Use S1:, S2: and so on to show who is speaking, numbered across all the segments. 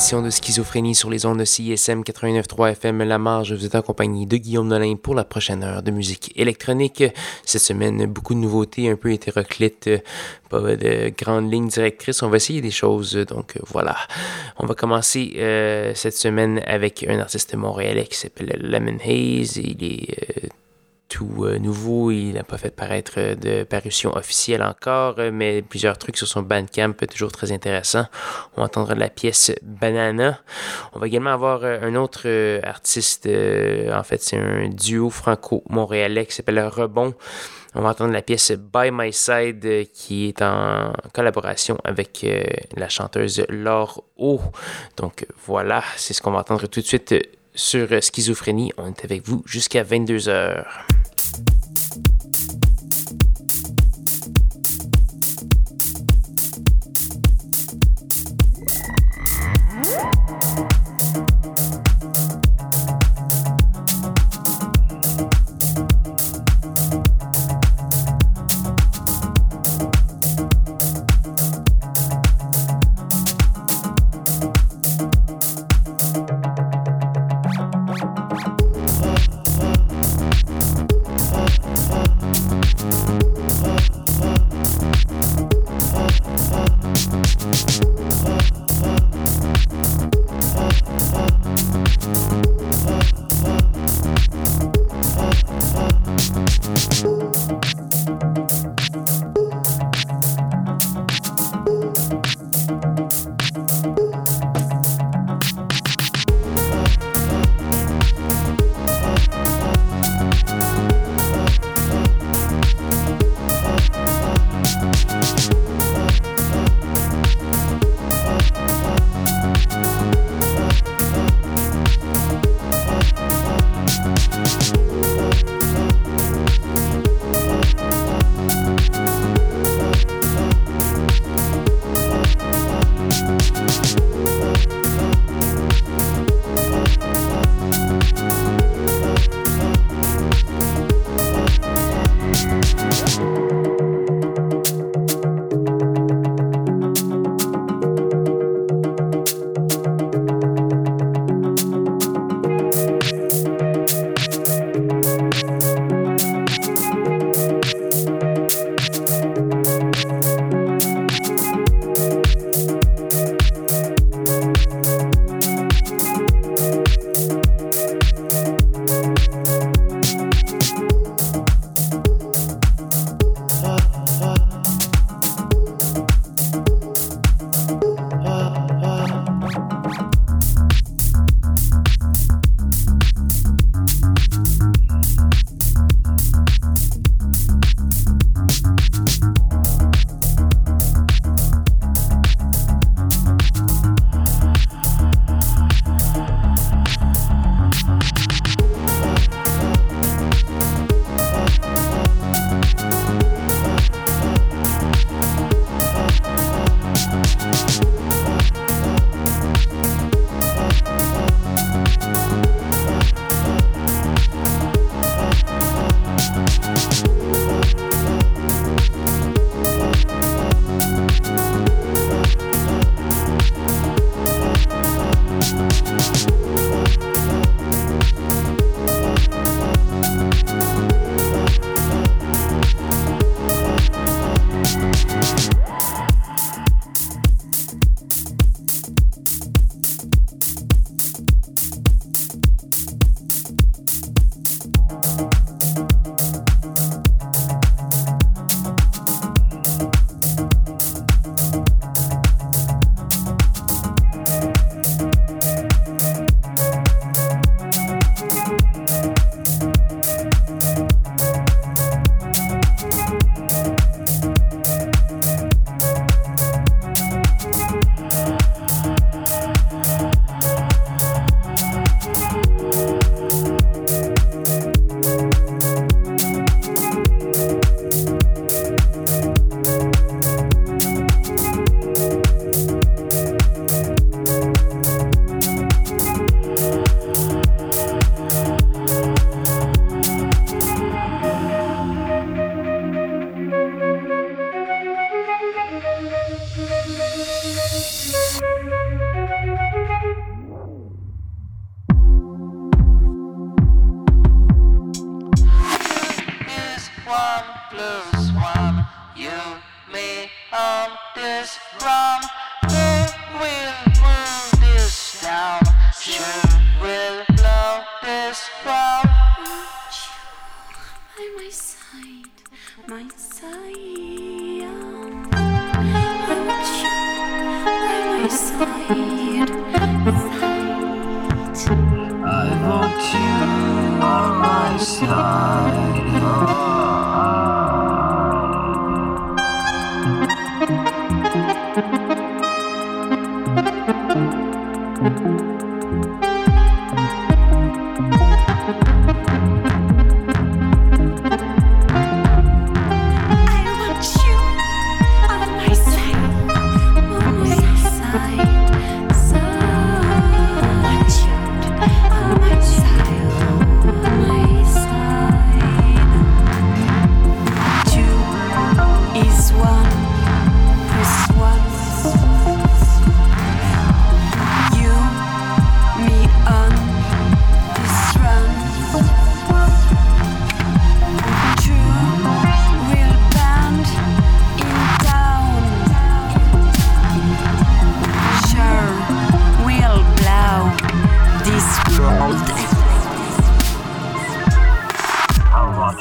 S1: édition de Schizophrénie sur les ondes de CISM 89.3 FM La Marge. Vous êtes en compagnie de Guillaume Nolin pour la prochaine heure de musique électronique. Cette semaine, beaucoup de nouveautés un peu hétéroclites, pas de grandes lignes directrices. On va essayer des choses, donc voilà. On va commencer euh, cette semaine avec un artiste montréalais qui s'appelle Lemon Haze. Il est... Euh, tout euh, nouveau. Il n'a pas fait paraître euh, de parution officielle encore, euh, mais plusieurs trucs sur son Bandcamp, toujours très intéressant. On entendra la pièce Banana. On va également avoir un autre artiste, en fait c'est un duo franco-montréalais qui s'appelle Rebond. On va entendre la pièce By My Side qui est en collaboration avec la chanteuse Laure O. Donc voilà, c'est ce qu'on va entendre tout de suite sur Schizophrénie. On est avec vous jusqu'à 22h.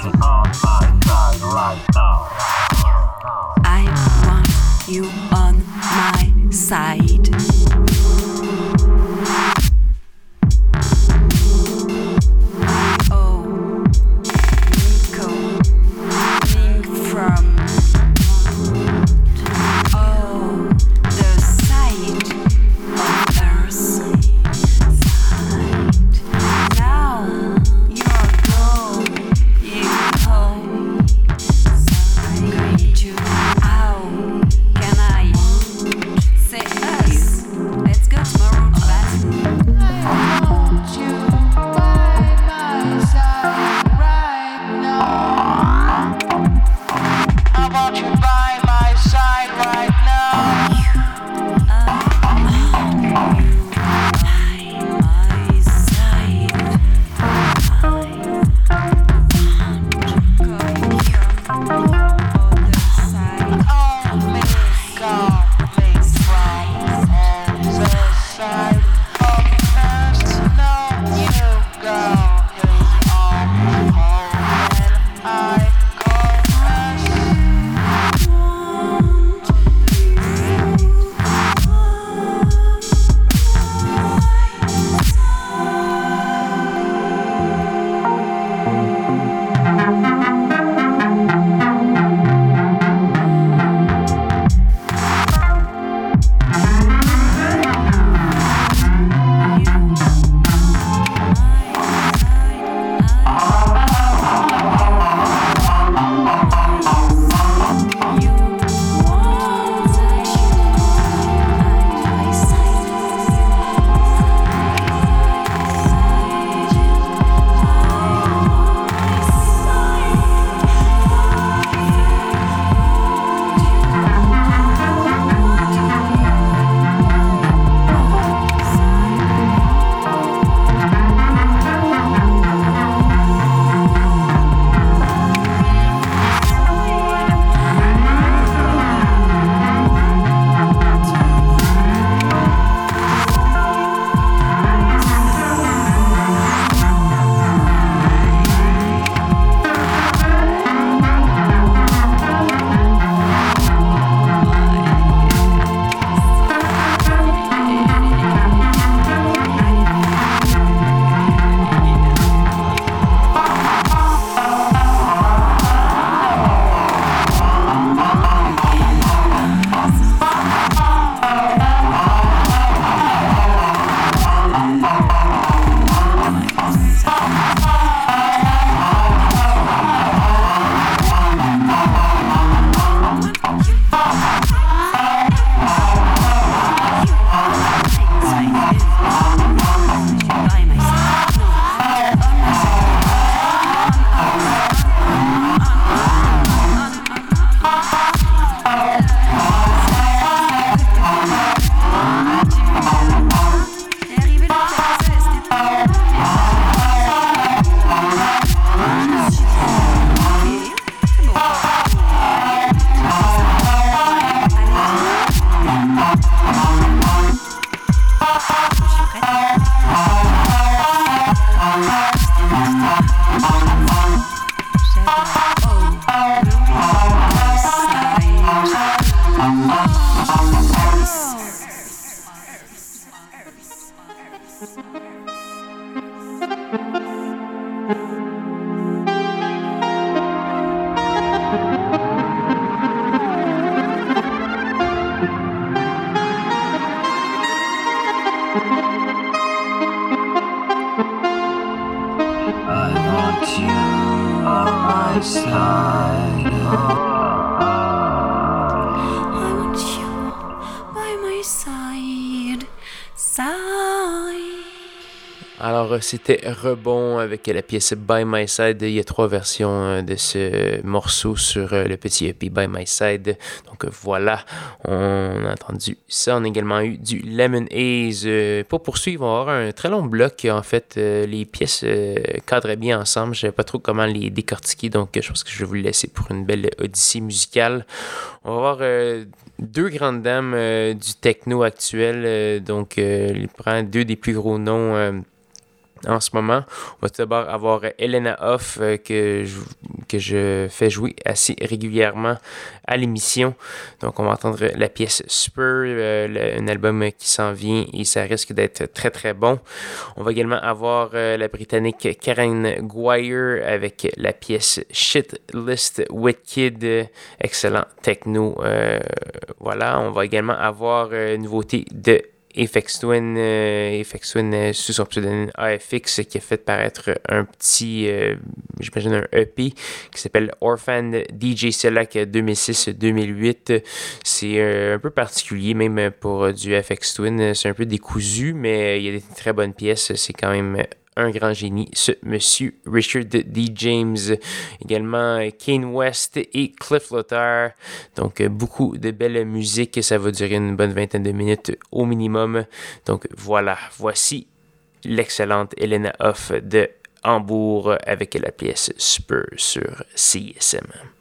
S1: Thank you. C'était Rebond avec la pièce By My Side. Il y a trois versions euh, de ce morceau sur euh, le petit EP By My Side. Donc voilà, on a entendu ça. On a également eu du Lemon Haze. Euh, pour poursuivre, on va avoir un très long bloc. En fait, les pièces cadraient bien ensemble. Je ne savais pas trop comment les décortiquer, donc je pense que je vais vous laisser pour une belle odyssée musicale. On va avoir deux grandes dames du techno actuel. donc, il prend deux des plus gros noms en ce moment. On va tout d'abord avoir Elena Hoff euh, que, je, que fais jouer assez régulièrement à l'émission. Donc on va entendre la pièce Spur, euh, un album qui s'en vient et ça risque d'être très très bon. On va également avoir euh, la britannique Karen Guire avec la pièce Shit List With Kid, excellent techno. voilà, on va également avoir une nouveauté de Apex Twin, euh, Twin euh, sous son pseudonyme AFX qui a fait paraître un petit, euh, j'imagine un EP qui s'appelle Orphan DJ Select 2006-2008. C'est un peu particulier même pour du FX Twin. C'est un peu décousu, mais il y a des très bonnes pièces. C'est quand même un grand génie, ce monsieur Richard D. James, également Kane West et Cliff Lothar. Donc beaucoup de belle musique, ça va durer une bonne vingtaine de minutes au minimum. Donc voilà, voici l'excellente Elena Hoff de Hambourg avec la pièce Spur sur CSM.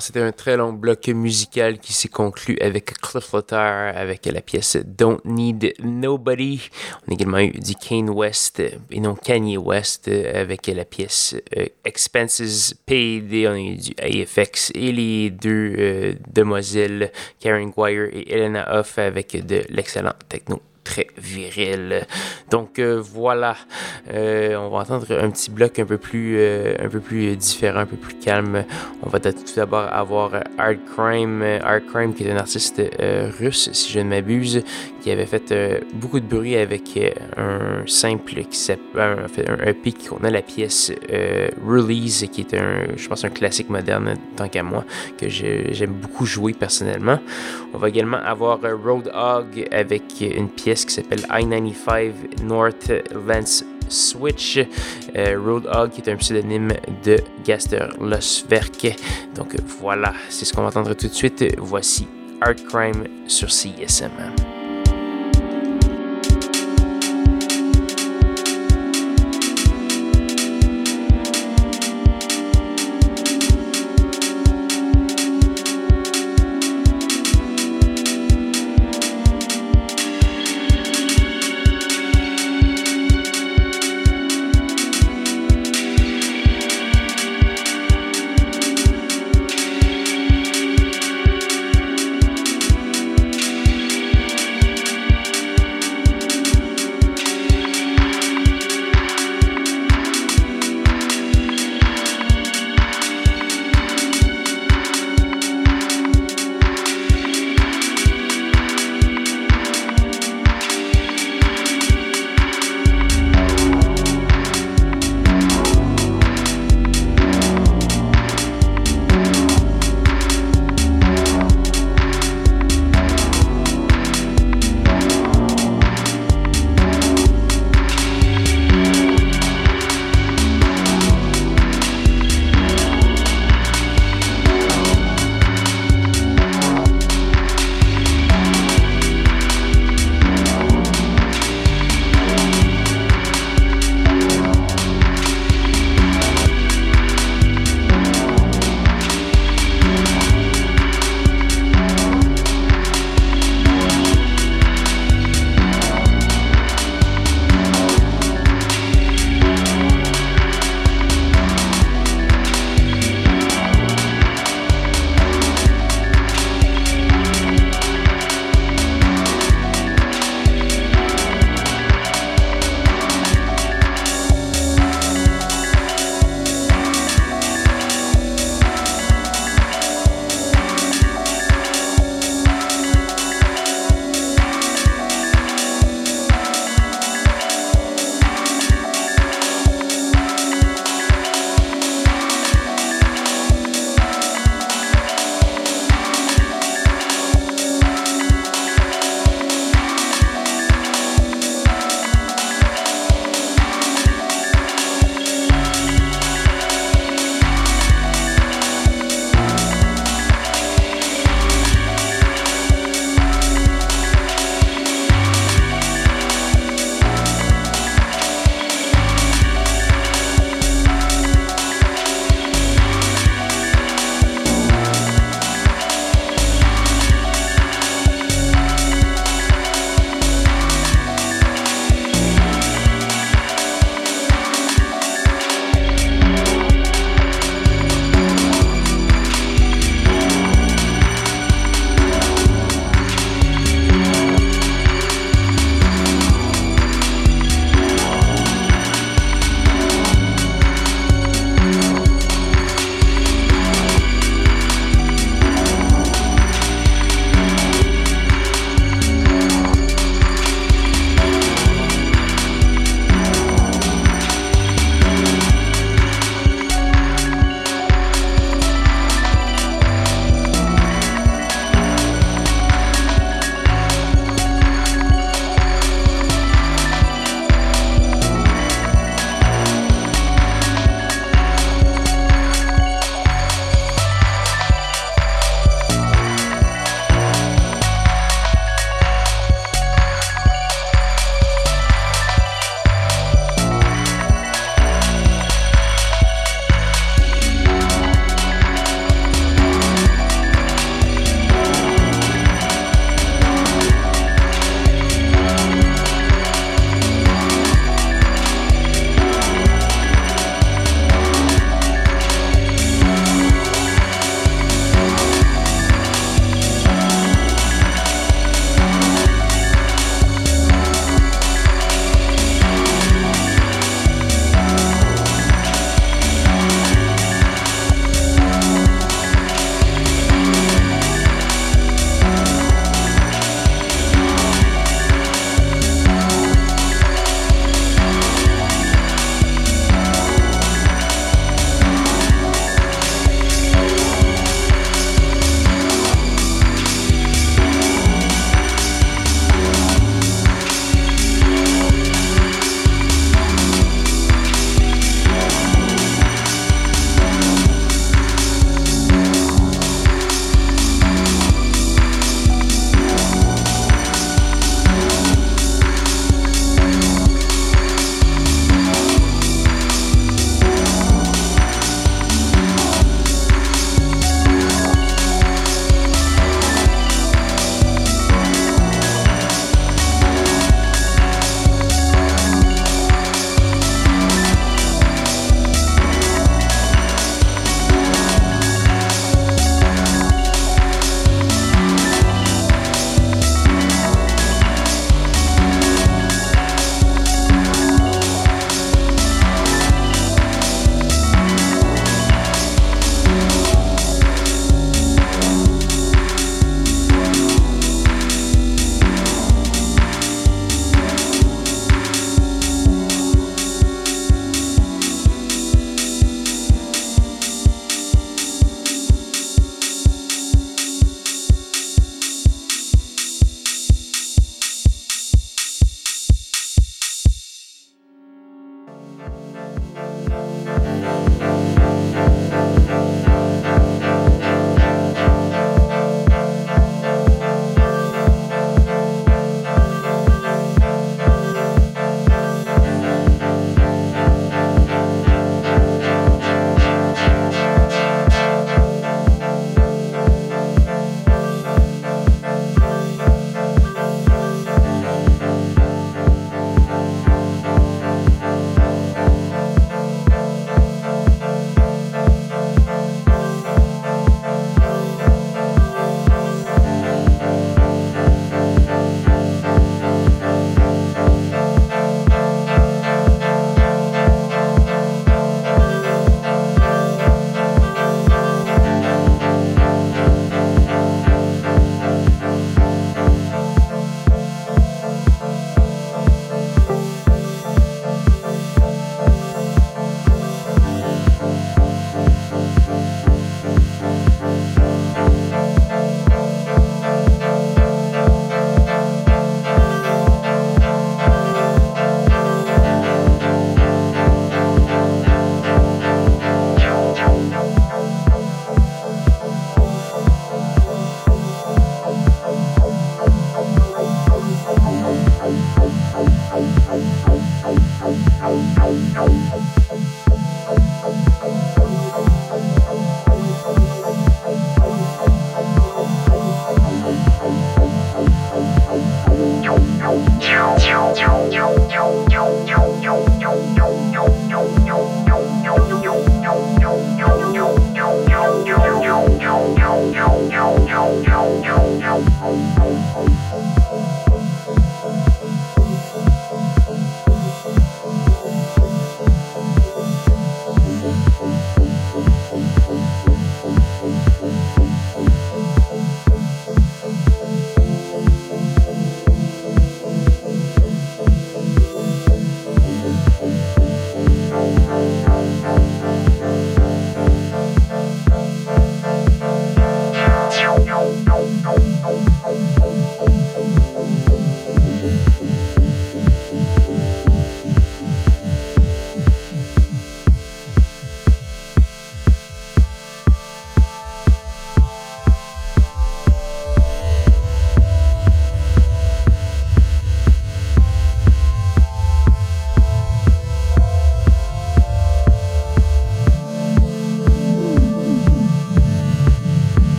S1: C'était un très long bloc musical qui s'est conclu avec Cliff Lothar avec la pièce Don't Need Nobody. On a également eu du Kane West et non Kanye West avec la pièce euh, Expenses Paid. On a eu du AFX et les deux euh, demoiselles Karen Guire et Elena Huff avec de l'excellent techno très viril. Donc euh, voilà, euh, on va entendre un petit bloc un peu plus, euh, un peu plus différent, un peu plus calme. On va tout d'abord avoir Hard Crime, Hard Crime qui est un artiste russe, si je ne m'abuse, qui avait fait beaucoup de bruit avec un simple qui s'appelle un, EP qu'on a la pièce Release, qui est un, je pense, un classique moderne tant qu'à moi, que j'aime beaucoup jouer personnellement. On va également avoir Roadhog avec une pièce qui s'appelle I-95 North Lance Switch. Roadhog qui est un pseudonyme de Gaster Losverk. Donc voilà, c'est ce qu'on va entendre tout de suite. Voici Art Crime sur CISM.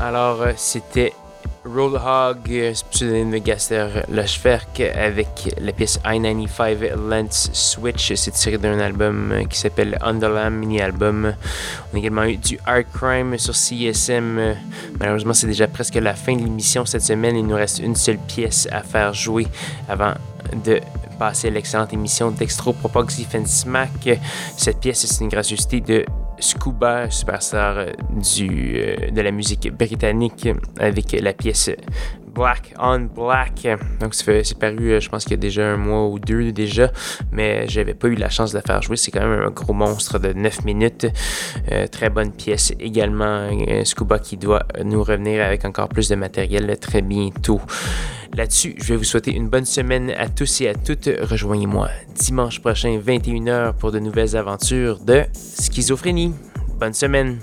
S1: Alors, euh, c'était Rollhog, euh, pseudonyme de Gaster Lachverk, avec la pièce I-95 Lens Switch. C'est tiré d'un album euh, qui s'appelle Underland mini-album. On a également eu du Art Crime sur CSM. Malheureusement, c'est déjà presque la fin de l'émission cette semaine. Il nous reste une seule pièce à faire jouer avant de passer l'excellente émission d'Extro and Smack. Cette pièce, c'est une gracieuseté de Scuba, superstar euh, du, euh, de la musique britannique, avec la pièce Black on Black. Donc, c'est paru, euh, je pense qu'il y a déjà un mois ou deux déjà, mais j'avais pas eu la chance de la faire jouer. C'est quand même un gros monstre de 9 minutes. très bonne pièce également. Scuba qui doit nous revenir avec encore plus de matériel très bientôt. Là-dessus, je vais vous souhaiter une bonne semaine à tous et à toutes. Rejoignez-moi dimanche prochain, 21h, pour de nouvelles aventures de schizophrénie. Bonne semaine!